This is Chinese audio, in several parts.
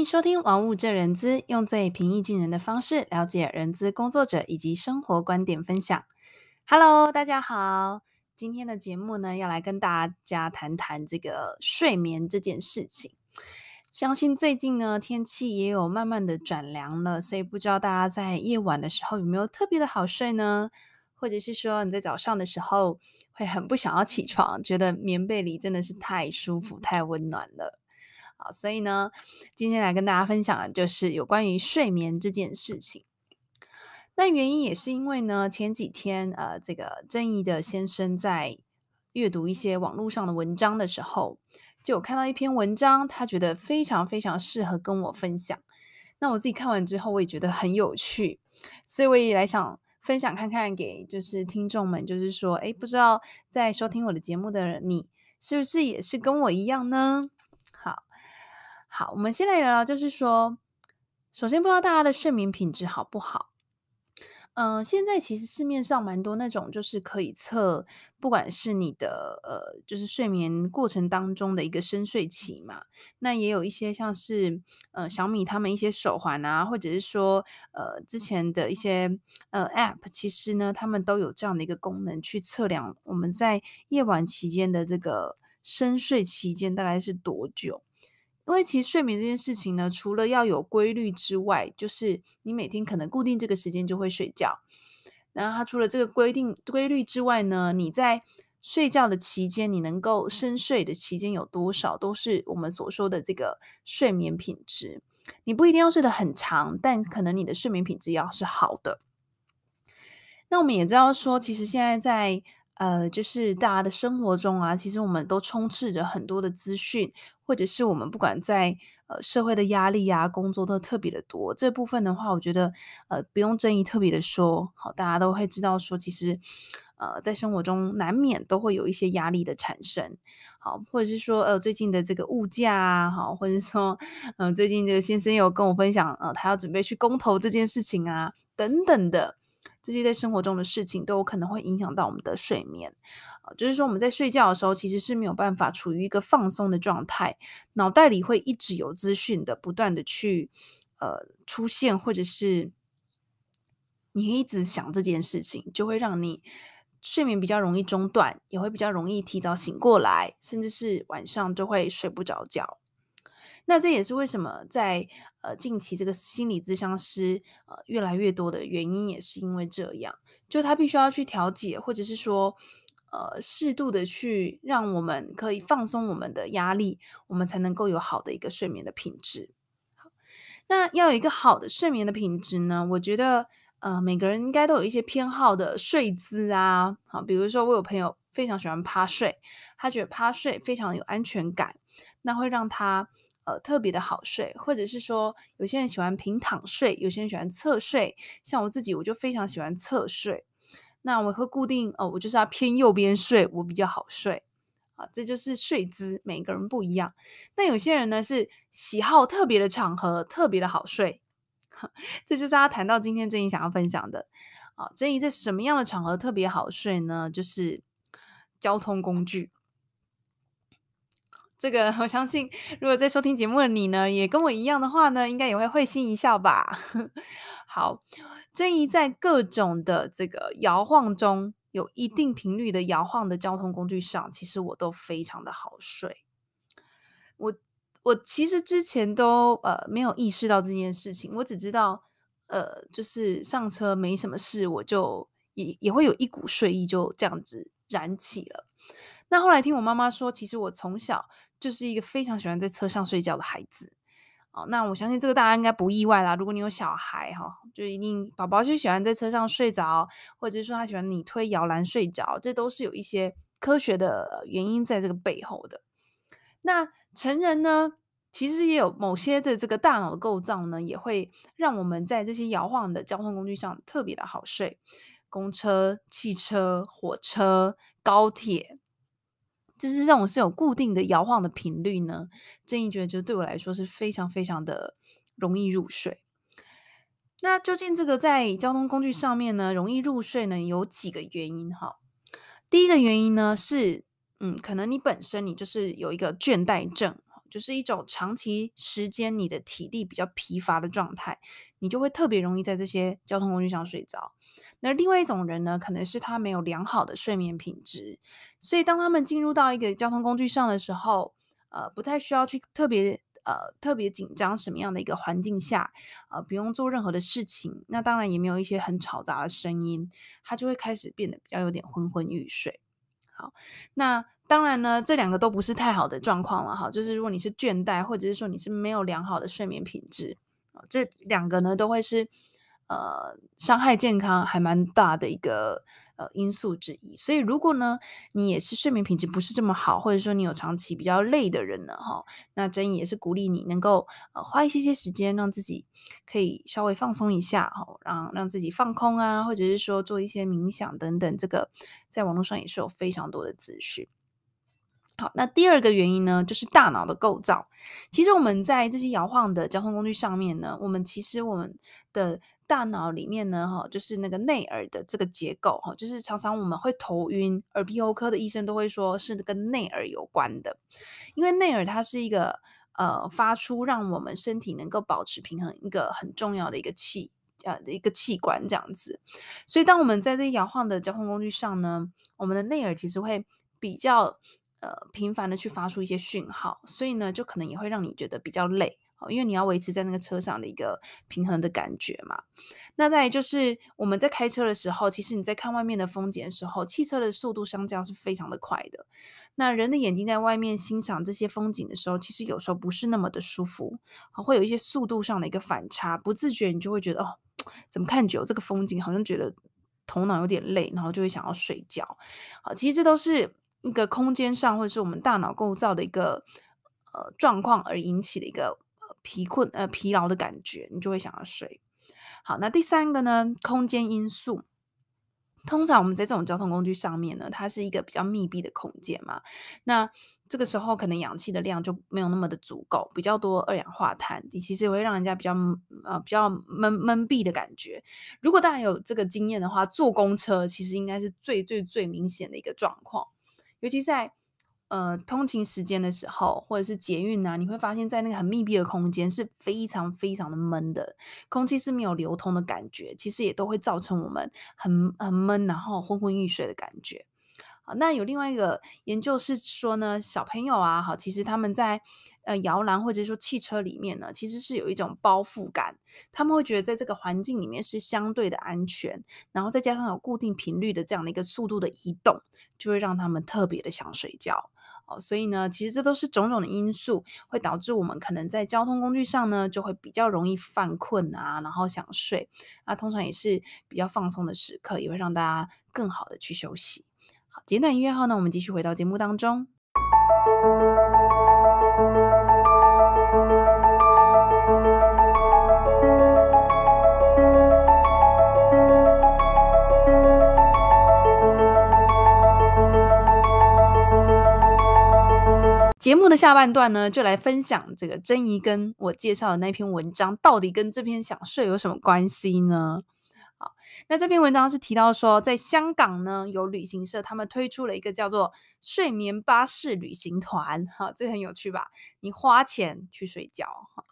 迎收听《玩物这人资》，用最平易近人的方式了解人资工作者以及生活观点分享。Hello，大家好，今天的节目呢，要来跟大家谈谈这个睡眠这件事情。相信最近呢，天气也有慢慢的转凉了，所以不知道大家在夜晚的时候有没有特别的好睡呢？或者是说你在早上的时候会很不想要起床，觉得棉被里真的是太舒服、太温暖了。好，所以呢，今天来跟大家分享的就是有关于睡眠这件事情。那原因也是因为呢，前几天呃，这个正义的先生在阅读一些网络上的文章的时候，就有看到一篇文章，他觉得非常非常适合跟我分享。那我自己看完之后，我也觉得很有趣，所以我也来想分享看看给就是听众们，就是说，诶，不知道在收听我的节目的，你是不是也是跟我一样呢？好，我们先来聊聊，就是说，首先不知道大家的睡眠品质好不好？嗯、现在其实市面上蛮多那种，就是可以测，不管是你的呃，就是睡眠过程当中的一个深睡期嘛，那也有一些像是呃小米他们一些手环啊，或者是说呃之前的一些呃 App，其实呢，他们都有这样的一个功能去测量我们在夜晚期间的这个深睡期间大概是多久。因为其实睡眠这件事情呢，除了要有规律之外，就是你每天可能固定这个时间就会睡觉。然后它除了这个规定规律之外呢，你在睡觉的期间，你能够深睡的期间有多少，都是我们所说的这个睡眠品质。你不一定要睡得很长，但可能你的睡眠品质要是好的。那我们也知道说，其实现在在呃，就是大家的生活中啊，其实我们都充斥着很多的资讯，或者是我们不管在呃社会的压力啊，工作都特别的多。这部分的话，我觉得呃不用争议特别的说，好，大家都会知道说，其实呃在生活中难免都会有一些压力的产生，好，或者是说呃最近的这个物价啊，好，或者是说呃最近这个先生有跟我分享，呃他要准备去公投这件事情啊，等等的。这些在生活中的事情都有可能会影响到我们的睡眠，呃，就是说我们在睡觉的时候其实是没有办法处于一个放松的状态，脑袋里会一直有资讯的不断的去呃出现，或者是你一直想这件事情，就会让你睡眠比较容易中断，也会比较容易提早醒过来，甚至是晚上就会睡不着觉。那这也是为什么在呃近期这个心理咨商师呃越来越多的原因，也是因为这样，就他必须要去调节，或者是说呃适度的去让我们可以放松我们的压力，我们才能够有好的一个睡眠的品质。好，那要有一个好的睡眠的品质呢，我觉得呃每个人应该都有一些偏好的睡姿啊，好，比如说我有朋友非常喜欢趴睡，他觉得趴睡非常有安全感，那会让他。呃，特别的好睡，或者是说，有些人喜欢平躺睡，有些人喜欢侧睡。像我自己，我就非常喜欢侧睡。那我会固定哦，我就是要偏右边睡，我比较好睡。啊，这就是睡姿，每个人不一样。那有些人呢是喜好特别的场合，特别的好睡。这就是他谈到今天正义想要分享的。啊，正义在什么样的场合特别好睡呢？就是交通工具。这个 我相信，如果在收听节目的你呢，也跟我一样的话呢，应该也会会心一笑吧。好，正义在各种的这个摇晃中，有一定频率的摇晃的交通工具上，其实我都非常的好睡。我我其实之前都呃没有意识到这件事情，我只知道呃就是上车没什么事，我就也也会有一股睡意就这样子燃起了。那后来听我妈妈说，其实我从小就是一个非常喜欢在车上睡觉的孩子。哦，那我相信这个大家应该不意外啦。如果你有小孩哈，就一定宝宝就喜欢在车上睡着，或者是说他喜欢你推摇篮睡着，这都是有一些科学的原因在这个背后的。那成人呢，其实也有某些的这个大脑的构造呢，也会让我们在这些摇晃的交通工具上特别的好睡。公车、汽车、火车、高铁。就是这种是有固定的摇晃的频率呢，正义觉得就对我来说是非常非常的容易入睡。那究竟这个在交通工具上面呢，容易入睡呢，有几个原因哈。第一个原因呢是，嗯，可能你本身你就是有一个倦怠症，就是一种长期时间你的体力比较疲乏的状态，你就会特别容易在这些交通工具上睡着。那另外一种人呢，可能是他没有良好的睡眠品质，所以当他们进入到一个交通工具上的时候，呃，不太需要去特别呃特别紧张什么样的一个环境下，呃，不用做任何的事情，那当然也没有一些很嘈杂的声音，他就会开始变得比较有点昏昏欲睡。好，那当然呢，这两个都不是太好的状况了哈。就是如果你是倦怠，或者是说你是没有良好的睡眠品质，这两个呢都会是呃伤害健康还蛮大的一个。呃，因素之一。所以，如果呢，你也是睡眠品质不是这么好，或者说你有长期比较累的人呢，哈，那真也是鼓励你能够呃花一些些时间，让自己可以稍微放松一下，哈，让让自己放空啊，或者是说做一些冥想等等。这个在网络上也是有非常多的资讯。好，那第二个原因呢，就是大脑的构造。其实我们在这些摇晃的交通工具上面呢，我们其实我们的大脑里面呢，哈，就是那个内耳的这个结构，哈，就是常常我们会头晕，耳鼻喉科的医生都会说是跟内耳有关的，因为内耳它是一个呃发出让我们身体能够保持平衡一个很重要的一个器呃的一个器官这样子。所以当我们在这摇晃的交通工具上呢，我们的内耳其实会比较。呃，频繁的去发出一些讯号，所以呢，就可能也会让你觉得比较累，因为你要维持在那个车上的一个平衡的感觉嘛。那再就是我们在开车的时候，其实你在看外面的风景的时候，汽车的速度相较是非常的快的。那人的眼睛在外面欣赏这些风景的时候，其实有时候不是那么的舒服，会有一些速度上的一个反差，不自觉你就会觉得哦，怎么看久这个风景，好像觉得头脑有点累，然后就会想要睡觉。好，其实这都是。一个空间上，或者是我们大脑构造的一个呃状况而引起的一个呃疲困呃疲劳的感觉，你就会想要睡。好，那第三个呢，空间因素。通常我们在这种交通工具上面呢，它是一个比较密闭的空间嘛，那这个时候可能氧气的量就没有那么的足够，比较多二氧化碳，你其实会让人家比较呃比较闷闷闭的感觉。如果大家有这个经验的话，坐公车其实应该是最最最明显的一个状况。尤其在呃通勤时间的时候，或者是捷运啊，你会发现在那个很密闭的空间是非常非常的闷的，空气是没有流通的感觉，其实也都会造成我们很很闷，然后昏昏欲睡的感觉。那有另外一个研究是说呢，小朋友啊，好，其实他们在呃摇篮或者说汽车里面呢，其实是有一种包覆感，他们会觉得在这个环境里面是相对的安全，然后再加上有固定频率的这样的一个速度的移动，就会让他们特别的想睡觉。哦，所以呢，其实这都是种种的因素，会导致我们可能在交通工具上呢，就会比较容易犯困啊，然后想睡。那通常也是比较放松的时刻，也会让大家更好的去休息。简短音乐后呢，我们继续回到节目当中。节目的下半段呢，就来分享这个珍怡跟我介绍的那篇文章，到底跟这篇想睡有什么关系呢？好，那这篇文章是提到说，在香港呢，有旅行社他们推出了一个叫做“睡眠巴士旅行团”，哈，这很有趣吧？你花钱去睡觉，哈。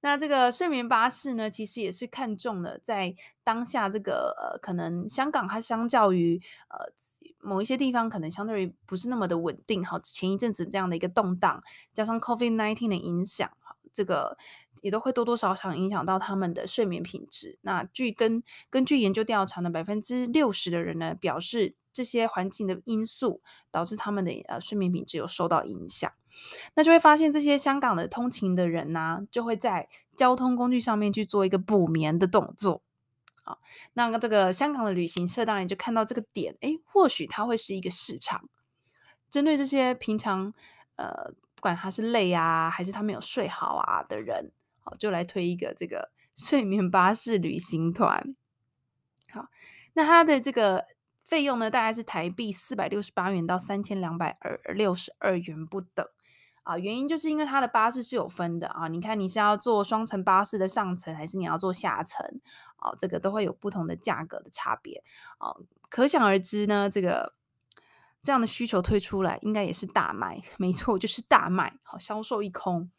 那这个睡眠巴士呢，其实也是看中了在当下这个呃，可能香港它相较于呃某一些地方，可能相对于不是那么的稳定，哈，前一阵子这样的一个动荡，加上 COVID-19 的影响，这个。也都会多多少少影响到他们的睡眠品质。那据根根据研究调查呢，百分之六十的人呢表示，这些环境的因素导致他们的呃睡眠品质有受到影响。那就会发现这些香港的通勤的人呢、就会在交通工具上面去做一个补眠的动作。啊，那这个香港的旅行社当然就看到这个点，诶，或许它会是一个市场，针对这些平常呃不管他是累啊，还是他没有睡好啊的人。好，就来推一个这个 睡眠巴士旅行团。好，那它的这个费用呢，大概是台币四百六十八元到三千两百二六十二元不等啊。原因就是因为它的巴士是有分的啊。你看你是要坐双层巴士的上层，还是你要坐下层？哦，这个都会有不同的价格的差别。哦，可想而知呢，这个这样的需求推出来，应该也是大卖，没错，就是大卖，好，销售一空。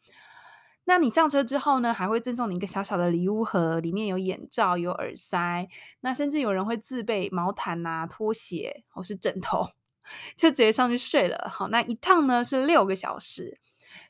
那你上车之后呢，还会赠送你一个小小的礼物盒，里面有眼罩、有耳塞，那甚至有人会自备毛毯啊、拖鞋或是枕头，就直接上去睡了。好，那一趟呢是六个小时，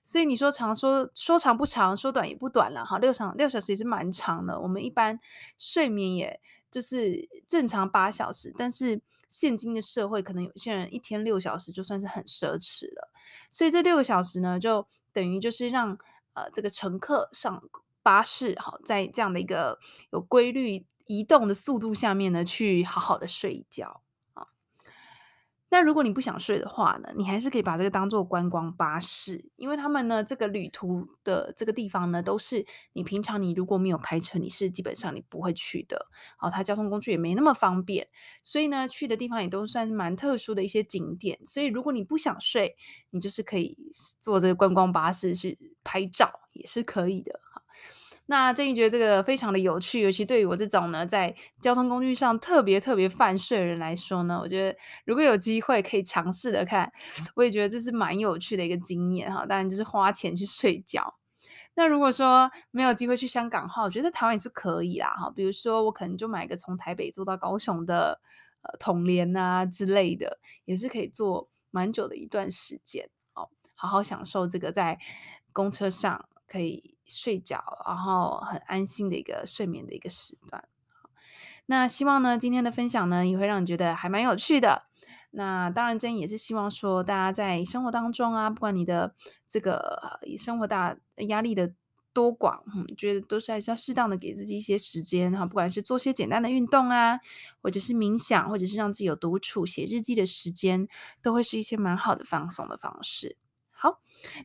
所以你说长说说长不长，说短也不短了。哈，六长六小时也是蛮长的。我们一般睡眠也就是正常八小时，但是现今的社会，可能有些人一天六小时就算是很奢侈了。所以这六个小时呢，就等于就是让。呃，这个乘客上巴士，好，在这样的一个有规律移动的速度下面呢，去好好的睡一觉。那如果你不想睡的话呢，你还是可以把这个当做观光巴士，因为他们呢，这个旅途的这个地方呢，都是你平常你如果没有开车，你是基本上你不会去的。好，它交通工具也没那么方便，所以呢，去的地方也都算是蛮特殊的一些景点。所以如果你不想睡，你就是可以坐这个观光巴士去拍照，也是可以的。那珍妮觉得这个非常的有趣，尤其对于我这种呢，在交通工具上特别特别犯睡的人来说呢，我觉得如果有机会可以尝试的看，我也觉得这是蛮有趣的一个经验哈。当然就是花钱去睡觉。那如果说没有机会去香港的话，我觉得台湾也是可以啦哈。比如说我可能就买个从台北坐到高雄的呃统联啊之类的，也是可以坐蛮久的一段时间哦，好好享受这个在公车上可以。睡觉，然后很安心的一个睡眠的一个时段。那希望呢，今天的分享呢，也会让你觉得还蛮有趣的。那当然，珍也是希望说，大家在生活当中啊，不管你的这个生活大压力的多广，嗯，觉得都是还是要适当的给自己一些时间哈，不管是做些简单的运动啊，或者是冥想，或者是让自己有独处写日记的时间，都会是一些蛮好的放松的方式。好，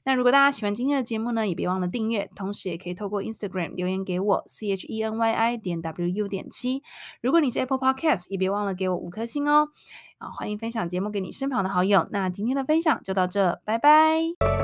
那如果大家喜欢今天的节目呢，也别忘了订阅，同时也可以透过 Instagram 留言给我 c h e n y i 点 w u 点七。如果你是 Apple Podcast，也别忘了给我五颗星哦。啊，欢迎分享节目给你身旁的好友。那今天的分享就到这，拜拜。